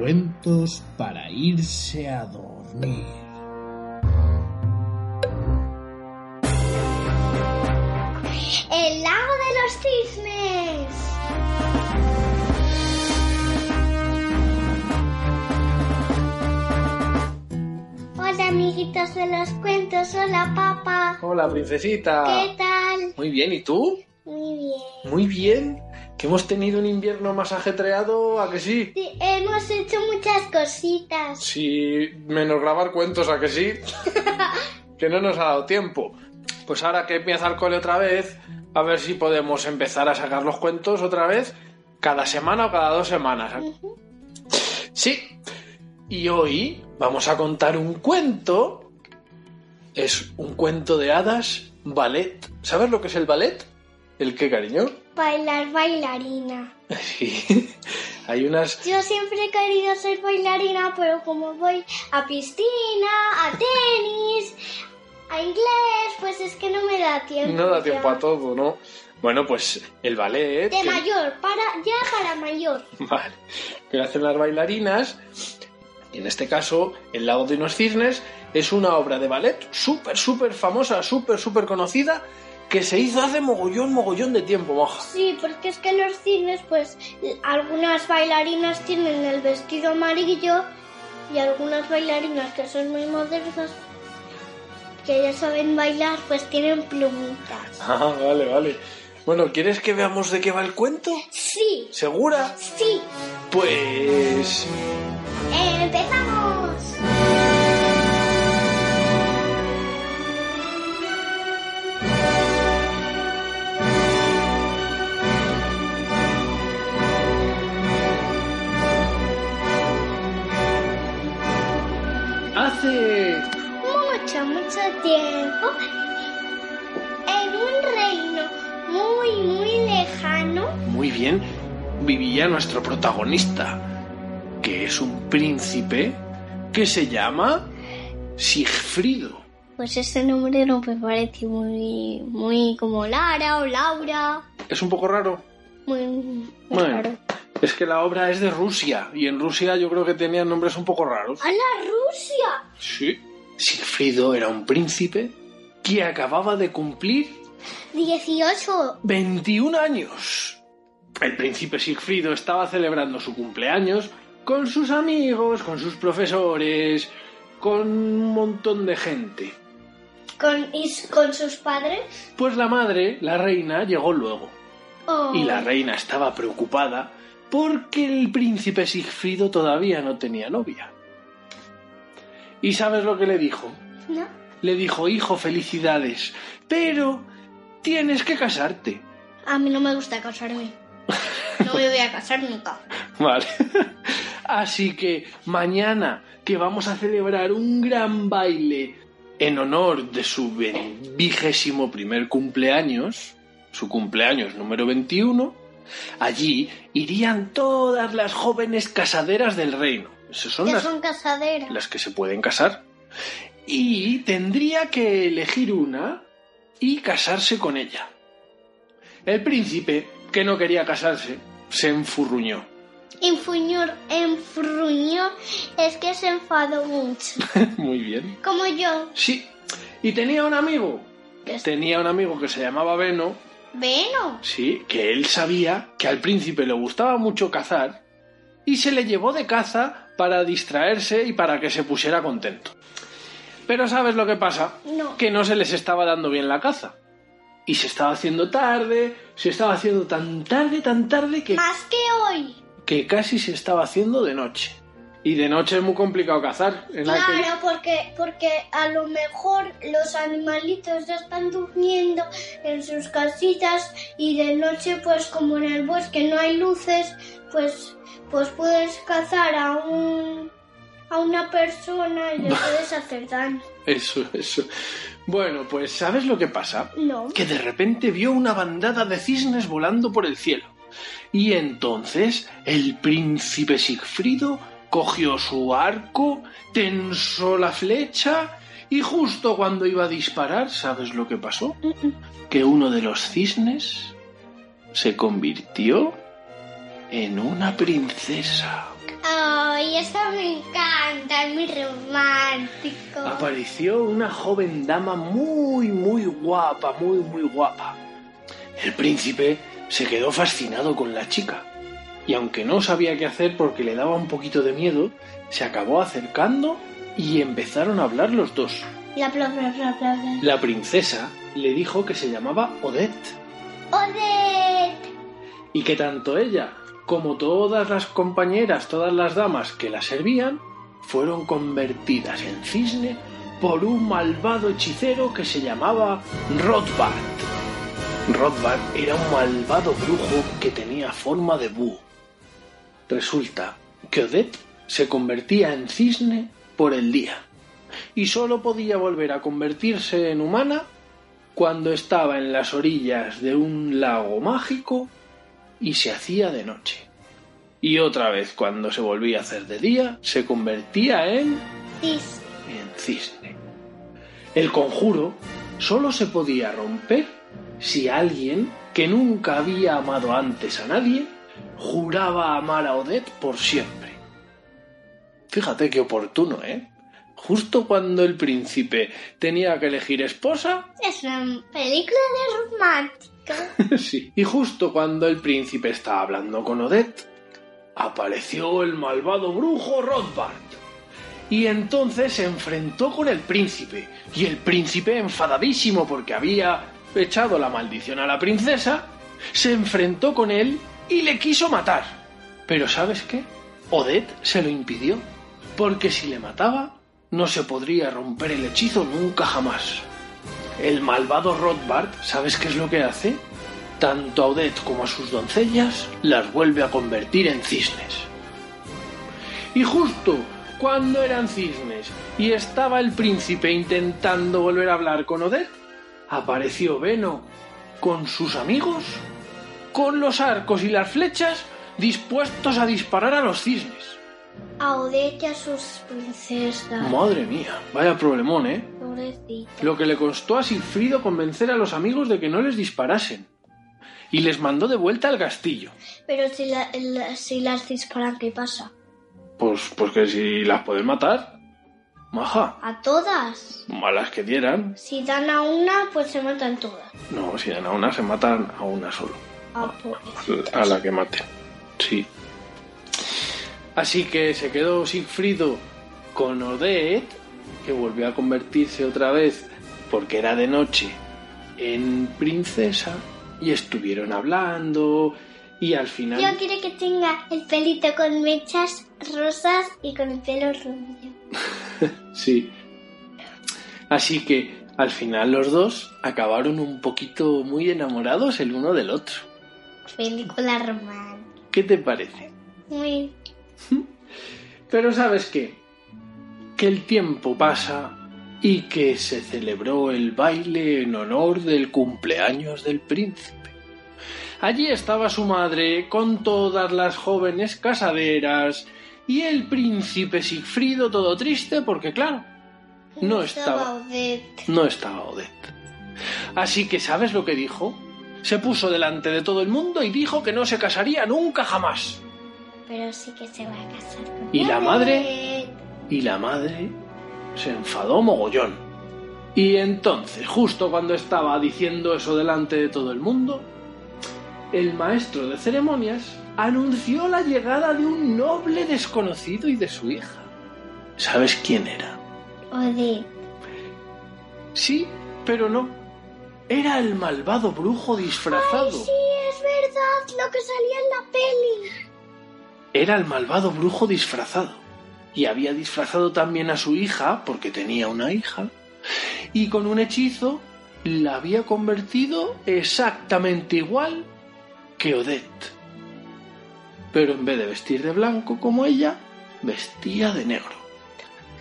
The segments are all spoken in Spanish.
Cuentos para irse a dormir. El lago de los cisnes. Hola amiguitos de los cuentos, hola papá. Hola, princesita. ¿Qué tal? Muy bien, ¿y tú? Muy bien. Muy bien. Que hemos tenido un invierno más ajetreado, ¿a que sí? Sí, hemos hecho muchas cositas. Sí, menos grabar cuentos, ¿a que sí? que no nos ha dado tiempo. Pues ahora que empieza el cole otra vez, a ver si podemos empezar a sacar los cuentos otra vez cada semana o cada dos semanas. Sí. Y hoy vamos a contar un cuento. Es un cuento de hadas, ballet. ¿Sabes lo que es el ballet? ¿El qué, cariño? Bailar bailarina. Sí. Hay unas... Yo siempre he querido ser bailarina, pero como voy a piscina, a tenis, a inglés, pues es que no me da tiempo. No da tiempo ya. a todo, ¿no? Bueno, pues el ballet... De que- mayor, para ya para mayor. Vale. Que hacen las bailarinas. En este caso, El lago de unos cisnes es una obra de ballet súper, súper famosa, súper, súper conocida, que se hizo hace mogollón, mogollón de tiempo, moja. Sí, porque es que los cines, pues algunas bailarinas tienen el vestido amarillo y algunas bailarinas que son muy modernas, que ya saben bailar, pues tienen plumitas. Ah, vale, vale. Bueno, ¿quieres que veamos de qué va el cuento? Sí, ¿Segura? sí, Pues... empezamos. Hace... Mucho, mucho tiempo, en un reino muy, muy lejano, Muy bien, vivía nuestro protagonista, que es un príncipe que se llama Sigfrido. Pues ese nombre no me parece muy, muy como Lara o Laura. Es un poco raro. Muy, muy Bueno, raro. Es que la obra es de Rusia y en Rusia yo creo que tenían nombres un poco raros. ¡A la Rusia! Sí. Sigfrido era un príncipe que acababa de cumplir 18. 21 años. El príncipe Sigfrido estaba celebrando su cumpleaños con sus amigos, con sus profesores, con un montón de gente. ¿Con, y con sus padres? Pues la madre, la reina, llegó luego. Oh. Y la reina estaba preocupada porque el príncipe Sigfrido todavía no tenía novia. ¿Y sabes lo que le dijo? ¿No? Le dijo, hijo, felicidades, pero tienes que casarte. A mí no me gusta casarme. No me voy a casar nunca. Vale. Así que mañana que vamos a celebrar un gran baile en honor de su vigésimo primer cumpleaños, su cumpleaños número 21, allí irían todas las jóvenes casaderas del reino. Esas son las, son casaderas. las que se pueden casar. Y tendría que elegir una y casarse con ella. El príncipe, que no quería casarse, se enfurruñó. Infuñor, enfruñó, es que se enfadó mucho. Muy bien. Como yo. Sí. Y tenía un amigo. Tenía un amigo que se llamaba Beno. Veno. Sí, que él sabía que al príncipe le gustaba mucho cazar y se le llevó de caza para distraerse y para que se pusiera contento. Pero ¿sabes lo que pasa? No. Que no se les estaba dando bien la caza. Y se estaba haciendo tarde, se estaba haciendo tan tarde, tan tarde que, Más que hoy. que casi se estaba haciendo de noche. Y de noche es muy complicado cazar. En aquel- Claro, porque, porque a lo mejor los animalitos ya están durmiendo en sus casitas y de noche, pues como en el bosque no hay luces, pues, pues puedes cazar a un a una persona y le puedes hacer daño. Eso, eso. Bueno, pues ¿sabes lo que pasa? No. Que de repente vio una bandada de cisnes volando por el cielo. Y entonces el príncipe Sigfrido cogió su arco, tensó la flecha y justo cuando iba a disparar, ¿sabes lo que pasó? Que uno de los cisnes se convirtió en una princesa. Ay, eso me encanta, es muy romántico. apareció una joven dama muy, muy guapa, muy, muy guapa. El príncipe se quedó fascinado con la chica, y aunque no sabía qué hacer porque le daba un poquito de miedo, se acabó acercando y empezaron a hablar los dos. La princesa le dijo que se llamaba Odette Odette. y que tanto ella como todas las compañeras, todas las damas que la servían, fueron convertidas en cisne por un malvado hechicero que se llamaba Rothbard. Rothbard era un malvado brujo que tenía forma de búho. Resulta que Odette se convertía en cisne por el día y solo podía volver a convertirse en humana cuando estaba en las orillas de un lago mágico y se hacía de noche. Y otra vez cuando se volvía a hacer de día se convertía en Cis. en cisne. El conjuro solo se podía romper si alguien que nunca había amado antes a nadie juraba amar a Odette por siempre. Fíjate qué oportuno, ¿eh? Justo cuando el príncipe tenía que elegir esposa, Es una película de romántica. sí. Y justo cuando el príncipe estaba hablando con Odette, apareció el malvado brujo Rothbard. Y entonces se enfrentó con el príncipe. Y el príncipe, enfadadísimo porque había echado la maldición a la princesa, se enfrentó con él y le quiso matar. Pero ¿sabes qué? Odette se lo impidió. Porque si le mataba, no se podría romper el hechizo nunca jamás. El malvado Rothbard, ¿sabes qué es lo que hace? Tanto a Odette como a sus doncellas las vuelve a convertir en cisnes. Y justo cuando eran cisnes y estaba el príncipe intentando volver a hablar con Odette, apareció Veno con sus amigos, con los arcos y las flechas dispuestos a disparar a los cisnes. A Odette y a sus princesas. Madre mía, vaya problemón, ¿eh? Pobrecita. Lo que le costó a Sigfrido convencer a los amigos de que no les disparasen. Y les mandó de vuelta al castillo. Pero si, la- la- si las disparan, ¿qué pasa? Pues, pues que si las pueden matar. Maja, A todas. a las que dieran. Si dan a una, pues se matan todas. No, si dan a una, se matan a una solo. A la que maten. Sí. Así que se quedó Sigfrido con Odette, que volvió a convertirse otra vez, porque era de noche, en princesa, y estuvieron hablando, y al final... Yo quiero que tenga el pelito con mechas rosas y con el pelo rubio. Sí. Así que al final los dos acabaron un poquito muy enamorados el uno del otro. Película romántica. ¿Qué te parece? Muy. Pero sabes qué? Que el tiempo pasa y que se celebró el baile en honor del cumpleaños del príncipe. Allí estaba su madre con todas las jóvenes casaderas y el príncipe Sigfrido todo triste porque claro, no estaba Odette. no estaba Odette. Así que ¿sabes lo que dijo? Se puso delante de todo el mundo y dijo que no se casaría nunca jamás. Pero sí que se va a casar con ¿Y la madre? Y la madre se enfadó mogollón. Y entonces, justo cuando estaba diciendo eso delante de todo el mundo, el maestro de ceremonias anunció la llegada de un noble desconocido y de su hija. ¿Sabes quién era? Odette. Sí, pero no. Era el malvado brujo disfrazado. Sí, es verdad, lo que salía en la peli. Era el malvado brujo disfrazado. Y había disfrazado también a su hija, porque tenía una hija, y con un hechizo la había convertido exactamente igual que Odette. Pero en vez de vestir de blanco como ella, vestía de negro.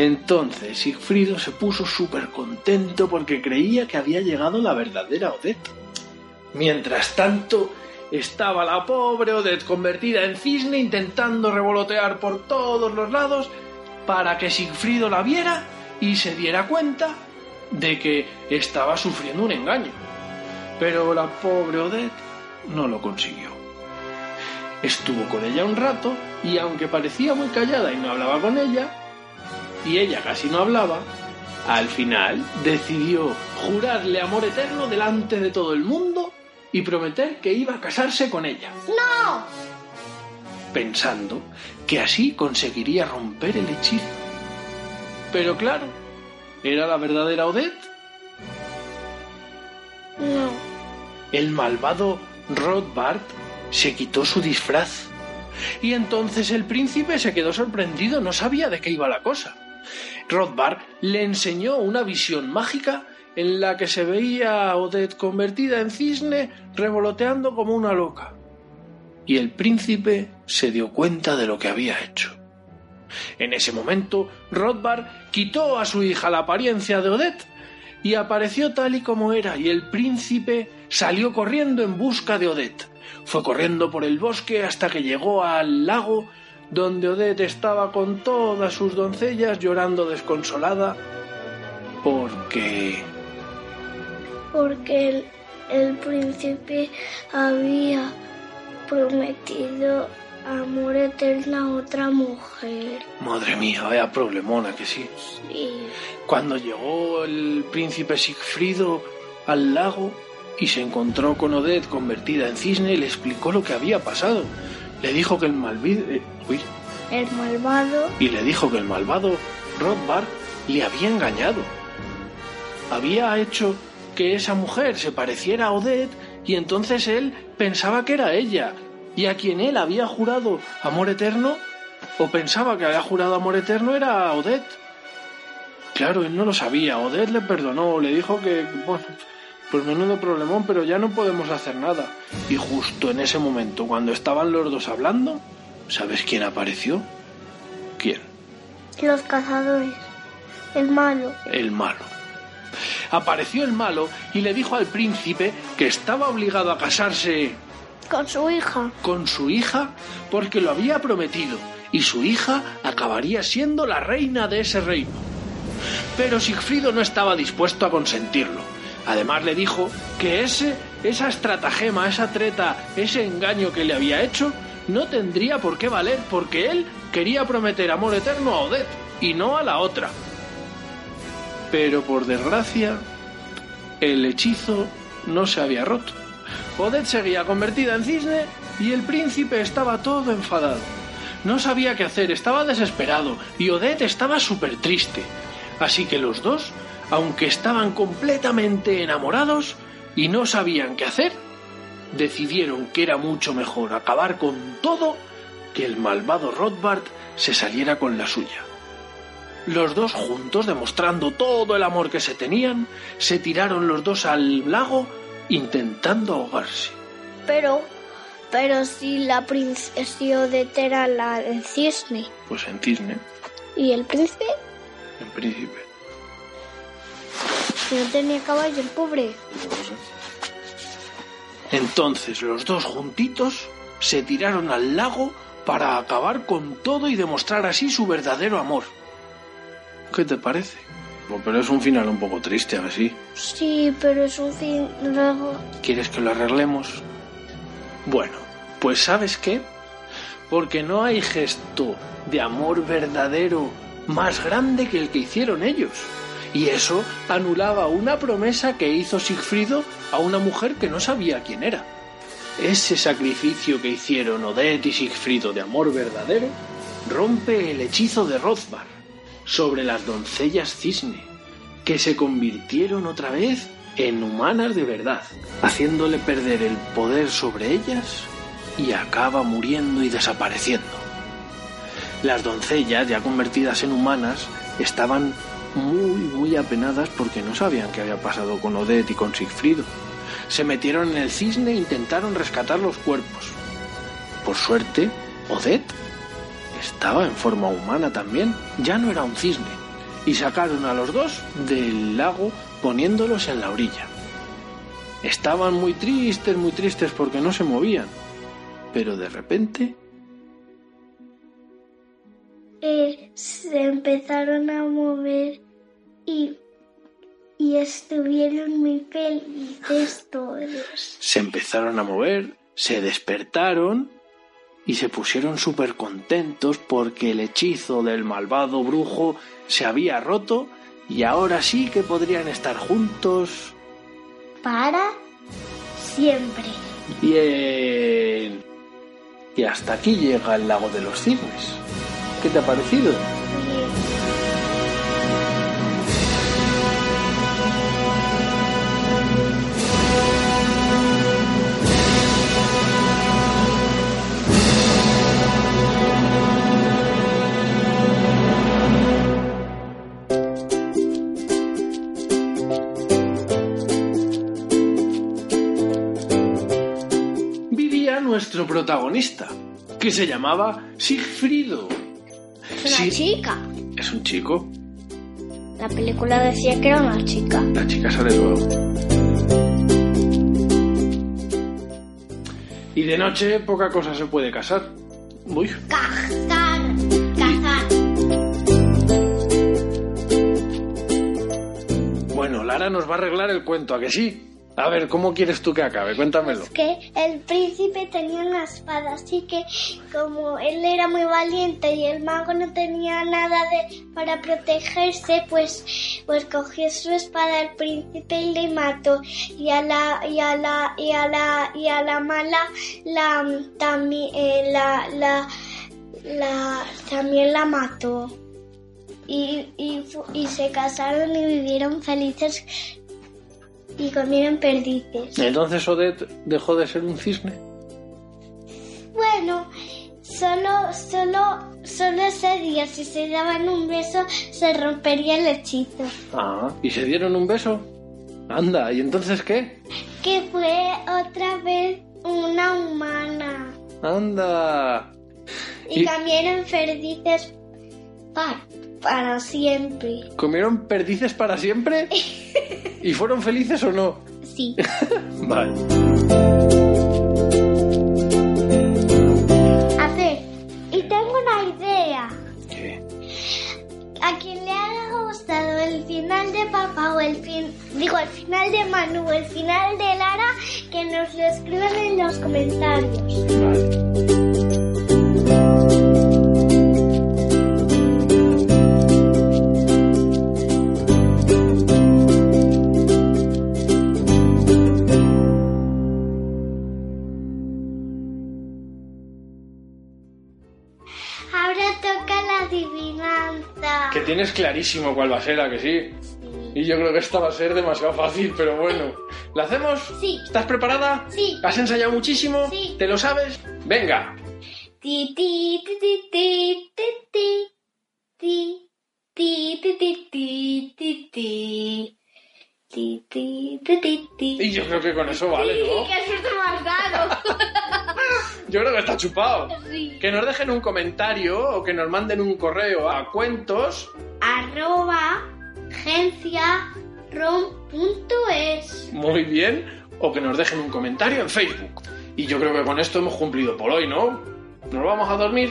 Entonces Sigfrido se puso súper contento porque creía que había llegado la verdadera Odette. Mientras tanto, estaba la pobre Odette convertida en cisne intentando revolotear por todos los lados para que Sigfrido la viera y se diera cuenta de que estaba sufriendo un engaño. Pero la pobre Odette no lo consiguió. estuvo con ella un rato y aunque parecía muy callada y no hablaba con ella, y ella casi no hablaba, al final decidió jurarle amor eterno delante de todo el mundo y prometer que iba a casarse con ella, ¡No! pensando que así conseguiría romper el hechizo. Pero claro, ¿era la verdadera Odette? No. El malvado Rothbard se quitó su disfraz. Y entonces el príncipe se quedó sorprendido, no sabía de qué iba la cosa. Rothbard le enseñó una visión mágica en la que se veía a Odette convertida en cisne revoloteando como una loca. Y el príncipe se dio cuenta de lo que había hecho. En ese momento, Rothbard quitó a su hija la apariencia de Odette y apareció tal y como era, y el príncipe salió corriendo en busca de Odette. Fue corriendo por el bosque hasta que llegó al lago donde Odette estaba con todas sus doncellas llorando desconsolada porque Porque el, el príncipe había prometido amor eterno a otra mujer. Madre mía, vaya problemona que sí. Sí. Cuando llegó el príncipe Sigfrido al lago y se encontró con Odette convertida en cisne, le explicó lo que había pasado. Le dijo que el malvado... uy, El malvado y le dijo que el malvado Rothbard le había engañado. Había hecho que esa mujer se pareciera a Odette y entonces él pensaba que era ella y a quien él había jurado amor eterno o pensaba que había jurado amor eterno era a Odette. Claro, él no lo sabía. Odette le perdonó, le dijo que, bueno, pues menudo problemón, pero ya no podemos hacer nada. Y justo en ese momento, cuando estaban los dos hablando, ¿sabes quién apareció? ¿Quién? los cazadores. El malo. el malo. Apareció el malo y le dijo al príncipe que estaba obligado a casarse Con su hija. con su hija porque lo había prometido y su hija acabaría siendo la reina de ese reino. Pero Sigfrido no estaba dispuesto a consentirlo. Además le dijo que ese, esa estratagema, esa treta, ese engaño que le había hecho no tendría por qué valer porque él quería prometer amor eterno a Odette y no a la otra. Pero por desgracia, el hechizo no se había roto. Odette seguía convertida en cisne y el príncipe estaba todo enfadado. No sabía qué hacer, estaba desesperado y Odette estaba súper triste. Así que los dos, aunque estaban completamente enamorados y no sabían qué hacer, decidieron que era mucho mejor acabar con todo que el malvado Rothbard se saliera con la suya. Los dos juntos, demostrando todo el amor que se tenían, se tiraron los dos al lago intentando ahogarse. Pero, pero si la princesa Odette era la del cisne. Pues en cisne, ¿Y el príncipe? en príncipe. Que no tenía caballo, el pobre. Entonces los dos juntitos se tiraron al lago para acabar con todo y demostrar así su verdadero amor. ¿Qué te parece? Pero es un final un poco triste, a ver si. Sí, pero es un fin. Luego. ¿Quieres que lo arreglemos? Bueno, pues ¿sabes qué? Porque no hay gesto de amor verdadero más grande que el que hicieron ellos. Y eso anulaba una promesa que hizo Sigfrido a una mujer que no sabía quién era. Ese sacrificio que hicieron Odette y Sigfrido de amor verdadero rompe el hechizo de Rothbard sobre las doncellas cisne, que se convirtieron otra vez en humanas de verdad, haciéndole perder el poder sobre ellas y acaba muriendo y desapareciendo. Las doncellas, ya convertidas en humanas, estaban muy, muy apenadas porque no sabían qué había pasado con Odette y con Sigfrido. Se metieron en el cisne e intentaron rescatar los cuerpos. Por suerte, Odette estaba en forma humana también, ya no era un cisne, y sacaron a los dos del lago poniéndolos en la orilla. Estaban muy tristes, muy tristes porque no se movían, pero de repente se empezaron a mover y, y estuvieron muy felices todos. se empezaron a mover, se despertaron y se pusieron súper contentos porque el hechizo del malvado brujo se había roto y ahora sí que podrían estar juntos. Para siempre. Bien. Y hasta aquí llega el lago de los cisnes. ¿Qué te ha parecido? Vivía nuestro protagonista, que se llamaba Sigfrido. Es una Sí. chica. Es un chico. La película decía que era una chica. La chica sale luego. Y de noche poca cosa se puede casar. Uy, Cazar. Cazar. bueno, Lara nos va a arreglar el cuento, ¿a que sí? A ver, ¿cómo quieres tú que acabe? Cuéntamelo. Es que el príncipe tenía una espada, así que como él era muy valiente y el mago no tenía nada de para protegerse, pues pues cogió su espada el príncipe y le mató y a la y a la y a la y a la mala la también eh, la, la también la mató. Y, y se casaron y vivieron felices y comieron perdices. Entonces Odette dejó de ser un cisne. Bueno, solo, solo, solo ese día, si se daban un beso, se rompería el hechizo. Ah, ¿y se dieron un beso? Anda, ¿y entonces qué? Que fue otra vez una humana. Anda. Y, Y- comieron perdices para, para siempre. ¿Comieron perdices para siempre? ¿Y fueron felices o no? Sí. Vale. A ver, y tengo una idea. ¿Qué? A quien le haya gustado el final de Papá o el fin, digo el final de Manu o el final de Lara, que nos lo escriban en los comentarios. Vale. Clarísimo cuál va a ser, ¿a que sí? Y yo creo que esta va a ser demasiado fácil, pero bueno. ¿La hacemos? Sí. ¿Estás preparada? Sí. ¿Has ensayado muchísimo? Sí. ¿Te lo sabes? Venga. Ti ti ti ti ti ti ti ti ti ti ti ti ti ti ti ti ti ti ti Y yo creo que con eso vale, ¿no? ¡Qué suerte me has dado! Yo creo que está chupado. Sí. Que nos dejen un comentario o que nos manden un correo a cuentos. Arroba Muy bien. O que nos dejen un comentario en Facebook. Y yo creo que con esto hemos cumplido por hoy, ¿no? ¿Nos vamos a dormir?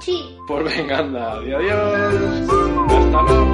Sí. Pues venga, anda. Adiós. Hasta luego.